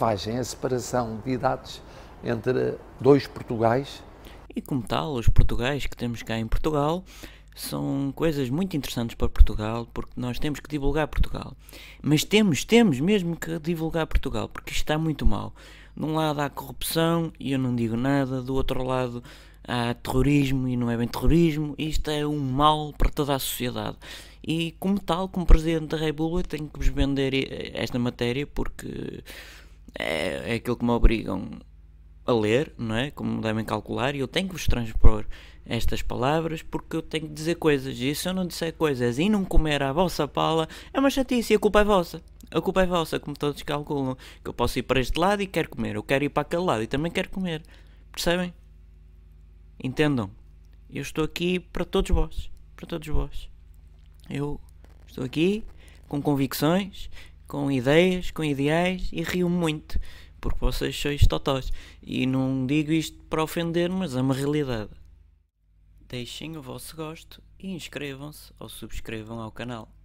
A separação de idades entre dois Portugais. E como tal, os portugais que temos cá em Portugal são coisas muito interessantes para Portugal, porque nós temos que divulgar Portugal. Mas temos, temos mesmo que divulgar Portugal, porque isto está muito mal. De um lado há corrupção e eu não digo nada, do outro lado há terrorismo e não é bem terrorismo, isto é um mal para toda a sociedade. E como tal, como Presidente da República, tenho que vos vender esta matéria porque é, é aquilo que me obrigam a ler, não é? Como devem calcular, e eu tenho que vos transpor estas palavras porque eu tenho que dizer coisas. E se eu não disser coisas e não comer a vossa pala, é uma chatice e a culpa é vossa. A culpa é vossa, como todos calculam. Que eu posso ir para este lado e quero comer. Eu quero ir para aquele lado e também quero comer. Percebem? Entendam. Eu estou aqui para todos vós. Para todos vós. Eu estou aqui com convicções, com ideias, com ideais e rio muito porque vocês sois totós. E não digo isto para ofender, mas é uma realidade. Deixem o vosso gosto e inscrevam-se ou subscrevam ao canal.